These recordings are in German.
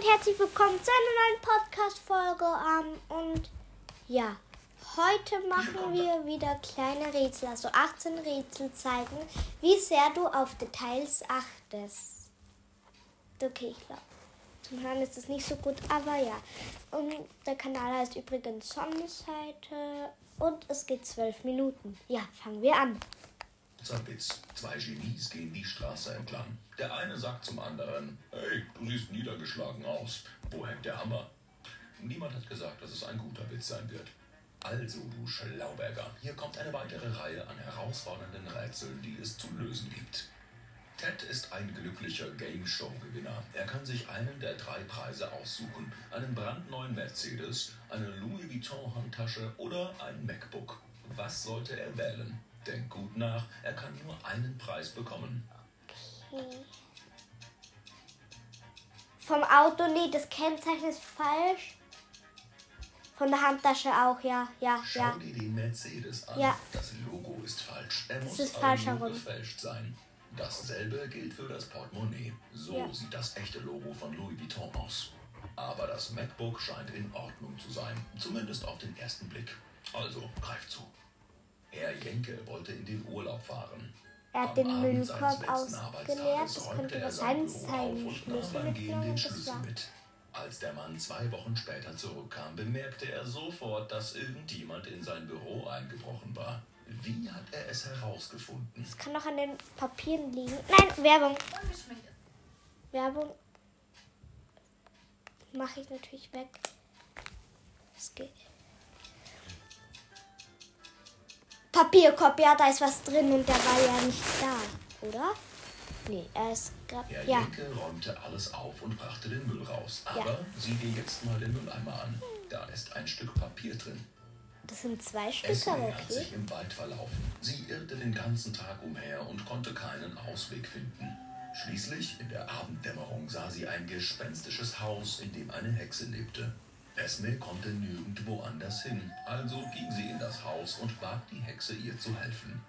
und herzlich willkommen zu einer neuen Podcast-Folge. Ähm, und ja, heute machen wir wieder kleine Rätsel, also 18 Rätsel zeigen, wie sehr du auf Details achtest. Okay, ich glaube, zum Hören ist es nicht so gut, aber ja. Und der Kanal heißt übrigens Sonnenseite und es geht 12 Minuten. Ja, fangen wir an. Zabitz. Zwei Genies gehen die Straße entlang. Der eine sagt zum anderen, hey, siehst niedergeschlagen aus. Wo hängt der Hammer? Niemand hat gesagt, dass es ein guter Witz sein wird. Also, du Schlauberger, hier kommt eine weitere Reihe an herausfordernden Rätseln, die es zu lösen gibt. Ted ist ein glücklicher Game Show Gewinner. Er kann sich einen der drei Preise aussuchen: einen brandneuen Mercedes, eine Louis Vuitton Handtasche oder ein MacBook. Was sollte er wählen? Denk gut nach, er kann nur einen Preis bekommen. Okay. Vom Auto, nee, das Kennzeichen ist falsch. Von der Handtasche auch, ja, ja, Schau ja. dir den Mercedes an. Ja. Das Logo ist falsch. Er Das muss ist falsch herum. gefälscht sein. Dasselbe gilt für das Portemonnaie. So Ja. sieht das echte Logo von Louis Vuitton aus. Aber das MacBook scheint in Ordnung zu sein. Zumindest auf den ersten Blick. Also, greif zu. Herr Jenke wollte in den Urlaub fahren. Er hat Am den Abend Müllkorb ausgeleert. Das könnte was sein Schlüssel mitgenommen. Das war. mit. Als der Mann zwei Wochen später zurückkam, bemerkte er sofort, dass irgendjemand in sein Büro eingebrochen war. Wie hat er es herausgefunden? Das kann doch an den Papieren liegen. Nein, Werbung. Werbung mache ich natürlich weg. Es geht. Papierkorb, ja, da ist was drin und der war ja nicht da, oder? Nee, er ist gerade. Herr Ja, Jenke räumte alles auf und brachte den Müll raus. Ja. Aber sieh dir jetzt mal den Mülleimer an. Da ist ein Stück Papier drin. das sind zwei Stücke, Esme aber hat okay. sich im Wald verlaufen. Sie irrte den ganzen Tag umher und konnte keinen Ausweg finden. Schließlich, in der Abenddämmerung, sah sie ein gespenstisches Haus, in dem eine Hexe lebte. Esme konnte nirgendwo anders hin, also ging sie in das Haus und bat die Hexe, ihr zu helfen.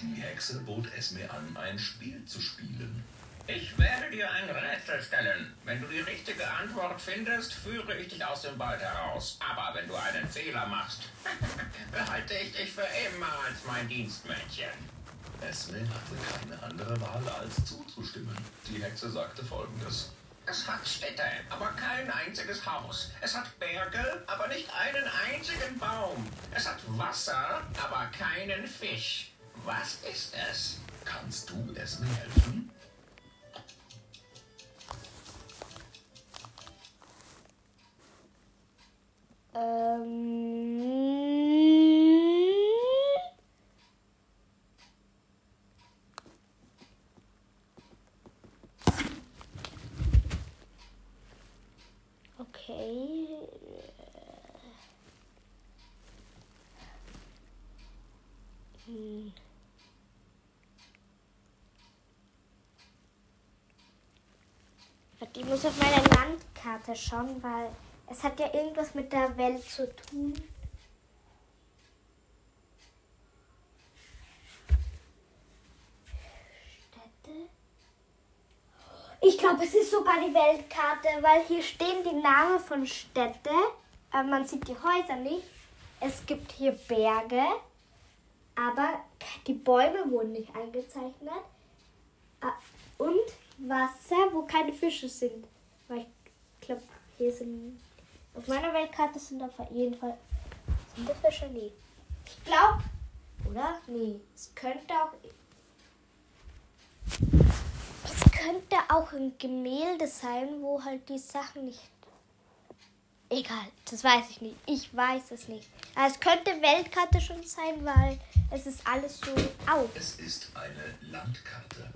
Die Hexe bot Esme an, ein Spiel zu spielen. Ich werde dir ein Rätsel stellen. Wenn du die richtige Antwort findest, führe ich dich aus dem Wald heraus. Aber wenn du einen Fehler machst, behalte ich dich für immer als mein Dienstmädchen. Esme hatte keine andere Wahl, als zuzustimmen. Die Hexe sagte folgendes. Es hat Städte, aber kein einziges Haus. Es hat Berge, aber nicht einen einzigen Baum. Es hat Wasser, aber keinen Fisch. Was ist es? Kannst du Esme helfen? Ich muss auf meine Landkarte schauen, weil es hat ja irgendwas mit der Welt zu tun. Städte. Ich glaube, es ist sogar die Weltkarte, weil hier stehen die Namen von Städte, aber man sieht die Häuser nicht. Es gibt hier Berge, aber die Bäume wurden nicht eingezeichnet. Wasser, wo keine Fische sind. Weil ich glaube, hier sind. Auf meiner Weltkarte sind auf jeden Fall. Sind da Fische? Nee. Ich glaube. Oder? Nee. Es könnte auch. Es könnte auch ein Gemälde sein, wo halt die Sachen nicht. Egal, das weiß ich nicht. Ich weiß es nicht. Aber es könnte Weltkarte schon sein, weil es ist alles so. Au. Es ist eine Landkarte.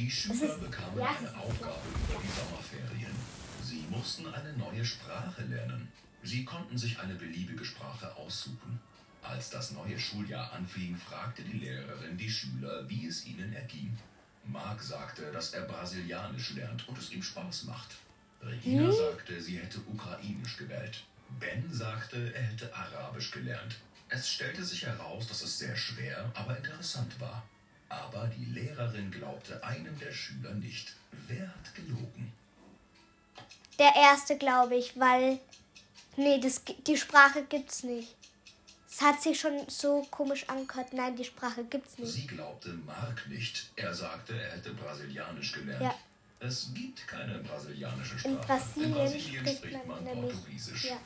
Die Schüler bekamen ja, eine Aufgabe über die Sommerferien. Sie mussten eine neue Sprache lernen. Sie konnten sich eine beliebige Sprache aussuchen. Als das neue Schuljahr anfing, fragte die Lehrerin die Schüler, wie es ihnen erging. Mark sagte, dass er Brasilianisch lernt und es ihm Spaß macht. Regina sagte, sie hätte Ukrainisch gewählt. Ben sagte, er hätte Arabisch gelernt. Es stellte sich heraus, dass es sehr schwer, aber interessant war. Aber die Lehrerin glaubte einem der Schüler nicht. Wer hat gelogen? Der erste, glaube ich, weil. Nee, das, die Sprache gibt's nicht. Es hat sich schon so komisch angehört. Nein, die Sprache gibt's nicht. Sie glaubte Mark nicht. Er sagte, er hätte Brasilianisch gelernt. Ja. Es gibt keine brasilianische Sprache. In Brasilien, Brasilien spricht man, nämlich. Portugiesisch. Ja.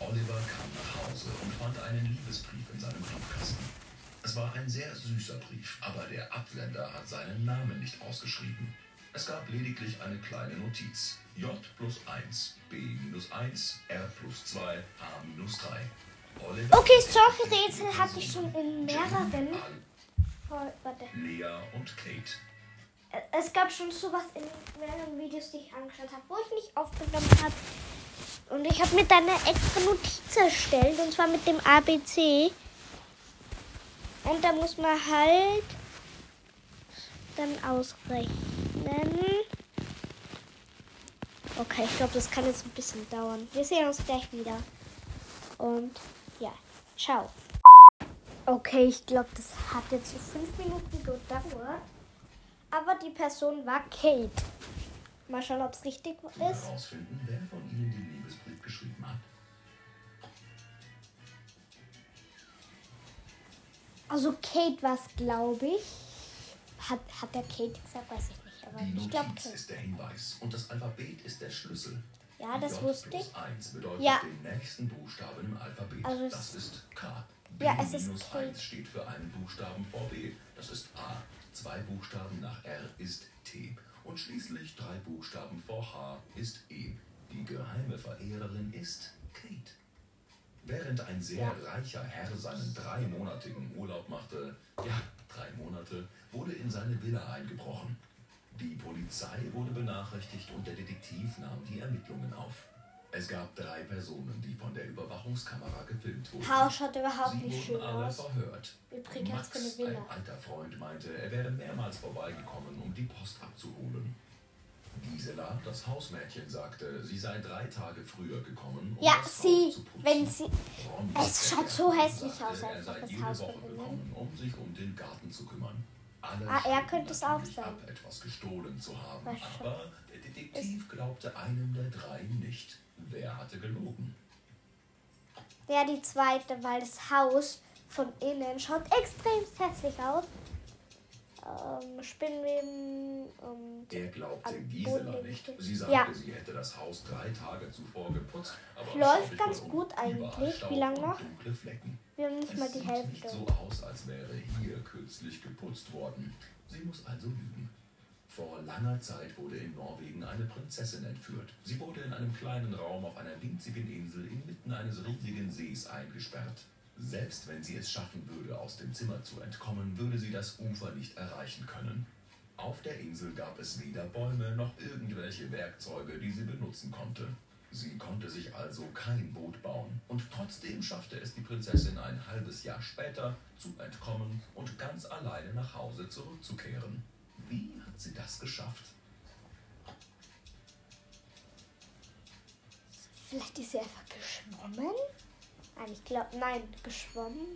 Oliver kam nach Hause und fand einen Liebesbrief in seinem Briefkasten. Es war ein sehr süßer Brief, aber der Absender hat seinen Namen nicht ausgeschrieben. Es gab lediglich eine kleine Notiz. J plus 1, B minus 1, R plus 2, H minus 3. Oliver Okay, solche Rätsel hatte ich schon in mehreren. Voll, warte. Lea und Kate. Es gab schon sowas in mehreren Videos, die ich angeschaut habe, wo ich nicht aufgenommen habe. Und ich habe mir dann eine extra Notiz erstellt, und zwar mit dem ABC. Und da muss man halt dann ausrechnen. Okay, ich glaube, das kann jetzt ein bisschen dauern. Wir sehen uns gleich wieder. Und ja, ciao. Okay, ich glaube, das hat jetzt so fünf Minuten gedauert. Aber die Person war Kate. Mal schauen, ob es richtig ist. Also Kate war es, glaube ich. Hat, hat der Kate gesagt, weiß ich nicht. Aber Die ich glaube Kate. ist der Hinweis und das Alphabet ist der Schlüssel. Ja, das J wusste ich. 1 bedeutet Ja. den nächsten Buchstaben im Alphabet. Also das ist K. B Ja, es ist minus Kate. 1 steht für einen Buchstaben vor B. Das ist A. Zwei Buchstaben nach R ist T. Und schließlich drei Buchstaben vor H ist E. Die geheime Verehrerin ist Kate. Während ein sehr reicher Herr seinen dreimonatigen Urlaub machte, ja, drei Monate, wurde in seine Villa eingebrochen. Die Polizei wurde benachrichtigt und der Detektiv nahm die Ermittlungen auf. Es gab drei Personen, die von der Überwachungskamera gefilmt wurden. Haus schaut überhaupt Sie nicht schön alle aus. verhört. Übrigens Max, ein alter Freund, meinte, er wäre mehrmals vorbeigekommen, um die Post abzuholen. Gisela, das Hausmädchen, sagte, sie sei drei Tage früher gekommen, um Ja, sie, Haus zu putzen. wenn sie. Ron, Es schaut so hässlich sagte, aus, er einfach sei das jede Haus Woche von innen. gekommen, um sich um den Garten zu kümmern. Alle Ah, er könnte es auch sein. ab, etwas gestohlen zu haben, aber der Detektiv glaubte einem der drei nicht. Wer hatte gelogen? Ja, die zweite, weil das Haus von innen schaut extrem hässlich aus. Ähm, Spinnweben und. Er glaubte Gisela nicht. Sie sagte, Ja. sie hätte das Haus drei Tage zuvor geputzt. Aber Läuft ganz gut eigentlich. Wie lang und noch? Dunkle Flecken. Wir haben nicht Es mal die sieht Hälfte. nicht so aus, als wäre hier kürzlich geputzt worden. Sie muss also lügen. Vor langer Zeit wurde in Norwegen eine Prinzessin entführt. Sie wurde in einem kleinen Raum auf einer winzigen Insel inmitten eines riesigen Sees eingesperrt. Selbst wenn sie es schaffen würde, aus dem Zimmer zu entkommen, würde sie das Ufer nicht erreichen können. Auf der Insel gab es weder Bäume noch irgendwelche Werkzeuge, die sie benutzen konnte. Sie konnte sich also kein Boot bauen. Und trotzdem schaffte es die Prinzessin ein halbes Jahr später zu entkommen und ganz alleine nach Hause zurückzukehren. Wie hat sie das geschafft? Vielleicht ist sie einfach geschwommen? Nein, ich glaube, nein, geschwommen.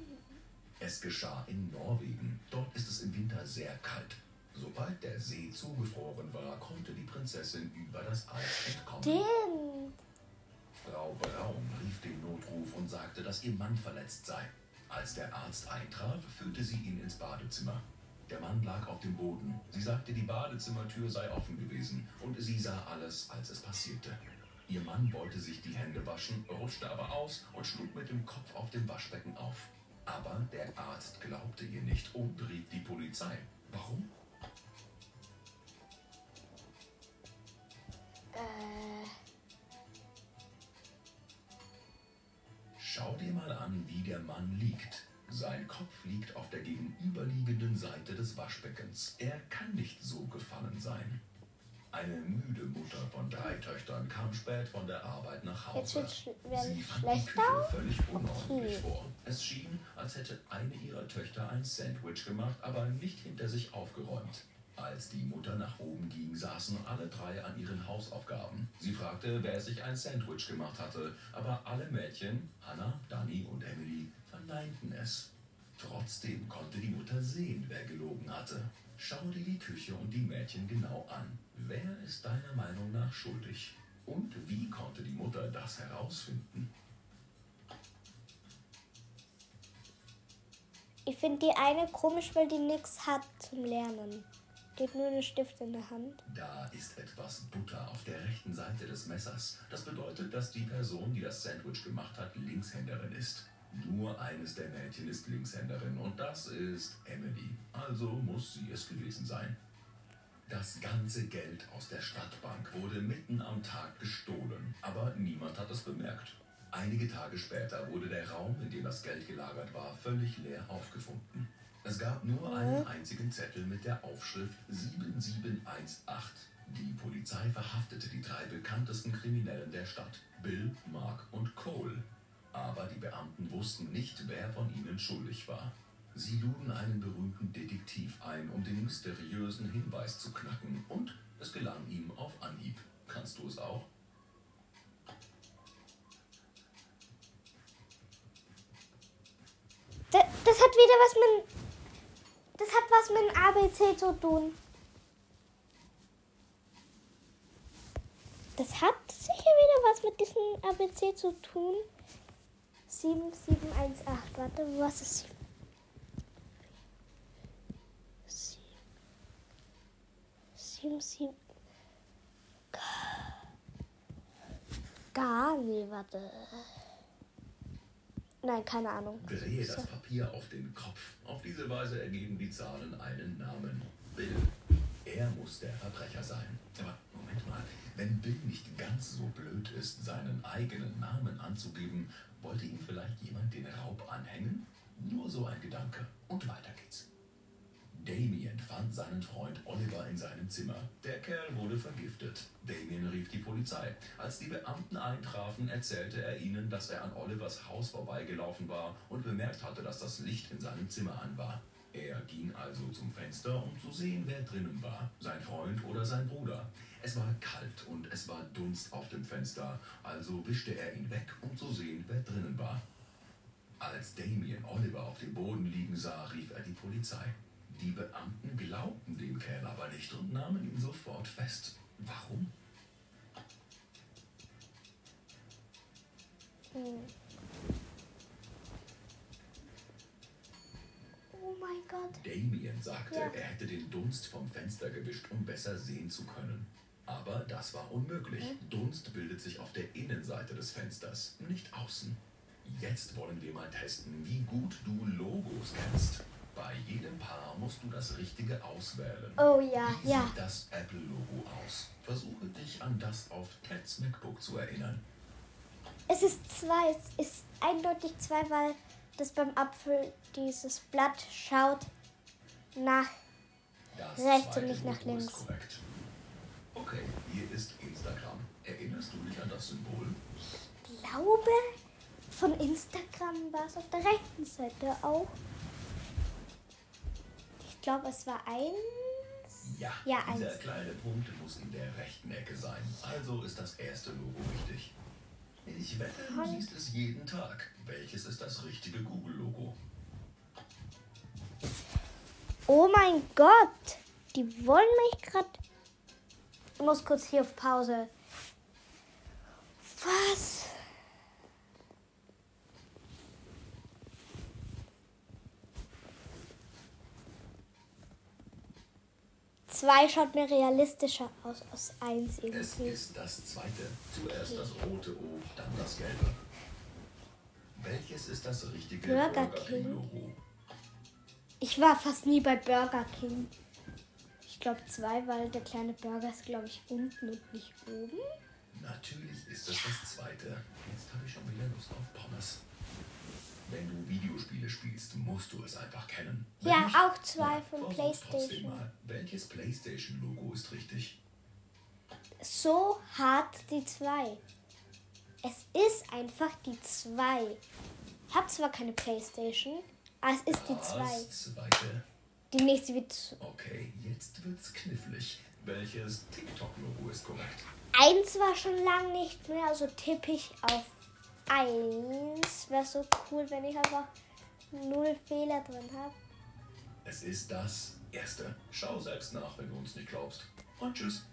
Es geschah in Norwegen. Dort ist es im Winter sehr kalt. Sobald der See zugefroren war, konnte die Prinzessin über das Eis entkommen. Den. Frau Braun rief den Notruf und sagte, dass ihr Mann verletzt sei. Als der Arzt eintraf, führte sie ihn ins Badezimmer. Der Mann lag auf dem Boden. Sie sagte, die Badezimmertür sei offen gewesen und sie sah alles, als es passierte. Ihr Mann wollte sich die Hände waschen, rutschte aber aus und schlug mit dem Kopf auf dem Waschbecken auf. Aber der Arzt glaubte ihr nicht und rief die Polizei. Warum? Äh, Schau dir mal an, wie der Mann liegt. Sein Kopf liegt auf der gegenüberliegenden Seite des Waschbeckens. Er kann nicht so gefallen sein. Eine müde Mutter von drei Töchtern kam spät von der Arbeit nach Jetzt Hause. wird's sch- werden Sie fand die schlechter? Küche völlig unordentlich Okay. vor. Es schien, als hätte eine ihrer Töchter ein Sandwich gemacht, aber nicht hinter sich aufgeräumt. Als die Mutter nach oben ging, saßen alle drei an ihren Hausaufgaben. Sie fragte, wer sich ein Sandwich gemacht hatte, aber alle Mädchen, Hannah, Dani und Emily, verneinten es. Trotzdem konnte die Mutter sehen, wer gelogen hatte. Schau dir die Küche und die Mädchen genau an. Wer ist deiner Meinung nach schuldig? Und wie konnte die Mutter das herausfinden? Ich finde die eine komisch, weil die nichts hat zum Lernen. Die hat nur einen Stift in der Hand. Da ist etwas Butter auf der rechten Seite des Messers. Das bedeutet, dass die Person, die das Sandwich gemacht hat, Linkshänderin ist. Nur eines der Mädchen ist Linkshänderin und das ist Emily. Also muss sie es gewesen sein. Das ganze Geld aus der Stadtbank wurde mitten am Tag gestohlen, aber niemand hat es bemerkt. Einige Tage später wurde der Raum, in dem das Geld gelagert war, völlig leer aufgefunden. Es gab nur einen einzigen Zettel mit der Aufschrift 7718. Die Polizei verhaftete die drei bekanntesten Kriminellen der Stadt, Bill, Mark und Cole. Aber die Beamten wussten nicht, wer von ihnen schuldig war. Sie luden einen berühmten Detektiv ein, um den mysteriösen Hinweis zu knacken, und es gelang ihm auf Anhieb. Kannst du es auch? Das, das hat wieder was mit. Das hat was mit ABC zu tun. Das hat sicher wieder was mit diesem ABC zu tun. 7718. Warte, was ist 7? Sieben, sieben. Gar nee, warte. Nein, keine Ahnung. Drehe das Papier auf den Kopf. Auf diese Weise ergeben die Zahlen einen Namen. Bill. Er muss der Verbrecher sein. Aber Moment mal, wenn Bill nicht ganz so blöd ist, seinen eigenen Namen anzugeben, wollte ihm vielleicht jemand den Raub anhängen? Nur so ein Gedanke. Und weiter geht's. Damien fand seinen Freund Oliver in seinem Zimmer. Der Kerl wurde vergiftet. Damien rief die Polizei. Als die Beamten eintrafen, erzählte er ihnen, dass er an Olivers Haus vorbeigelaufen war und bemerkt hatte, dass das Licht in seinem Zimmer an war. Er ging also zum Fenster, um zu sehen, wer drinnen war, sein Freund oder sein Bruder. Es war kalt und es war Dunst auf dem Fenster, also wischte er ihn weg, um zu sehen, wer drinnen war. Als Damien Oliver auf dem Boden liegen sah, rief er die Polizei. Die Beamten glaubten dem Kerl aber nicht und nahmen ihn sofort fest. Warum? Oh mein Gott. Damien sagte, Ja. er hätte den Dunst vom Fenster gewischt, um besser sehen zu können. Aber das war unmöglich. Dunst bildet sich auf der Innenseite des Fensters, nicht außen. Jetzt wollen wir mal testen, wie gut du Logos kennst. Bei jedem Paar musst du das Richtige auswählen. Oh ja, Wie ja. sieht das Apple-Logo aus? Versuche dich an das auf Teds MacBook zu erinnern. Es ist zwei. Es ist eindeutig zwei, weil das beim Apfel dieses Blatt schaut nach. Das Rechts und nicht nach Logo links. Ist korrekt. Okay, hier ist Instagram. Erinnerst du dich an das Symbol? glaube, von Instagram war es auf der rechten Seite auch. Ich glaube, es war eins. Ja, Ja, dieser eins. kleine Punkt muss in der rechten Ecke sein. Also ist das erste Logo richtig. Ich wette, du siehst es jeden Tag. Welches ist das richtige Google-Logo? Oh mein Gott! Die wollen mich gerade. Ich muss kurz hier auf Pause. Was? Zwei schaut mir realistischer aus als eins Es irgendwie. ist das zweite. Zuerst das rote O, dann das gelbe. Welches ist das richtige Burger Burger King. King-Logo? Ich war fast nie bei Burger King. Ich glaube zwei, weil der kleine Burger ist, glaube ich, unten und nicht oben. Natürlich ist es das zweite. Jetzt habe ich schon wieder Lust auf Pommes. Wenn du Videospiele spielst, musst du es einfach kennen. Wenn Ja, nicht, auch zwei von PlayStation. mal. Welches PlayStation-Logo ist richtig? So hart die zwei. Es ist einfach die zwei. Ich habe zwar keine Playstation, aber es ist die zwei. Zweite. Die nächste wird Okay, jetzt wird's knifflig. Welches TikTok-Logo ist korrekt? eins war schon lang nicht mehr, also tippe ich auf eins. Wäre so cool, wenn ich einfach null Fehler drin habe. Es ist das erste. Schau selbst nach, wenn du uns nicht glaubst. Und tschüss.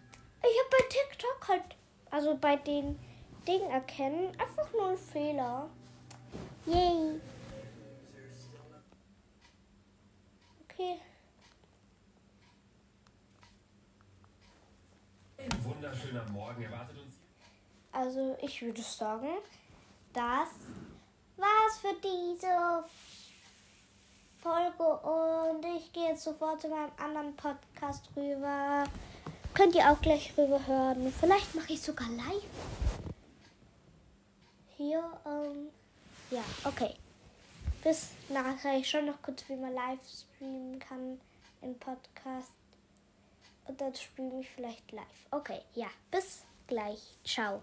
Ich habe bei TikTok halt Also bei den Dingen erkennen. Einfach nur ein Fehler. Yay. Okay. Ein wunderschöner Morgen erwartet uns. Also ich würde sagen, das war's für diese Folge und ich gehe jetzt sofort zu meinem anderen Podcast rüber. Könnt ihr auch gleich rüber hören. Vielleicht mache ich sogar live. Hier, ähm, ja, okay. Bis nachher. Ich schaue noch kurz, wie man live streamen kann im Podcast. Und dann streame ich vielleicht live. Okay, ja, bis gleich. Ciao.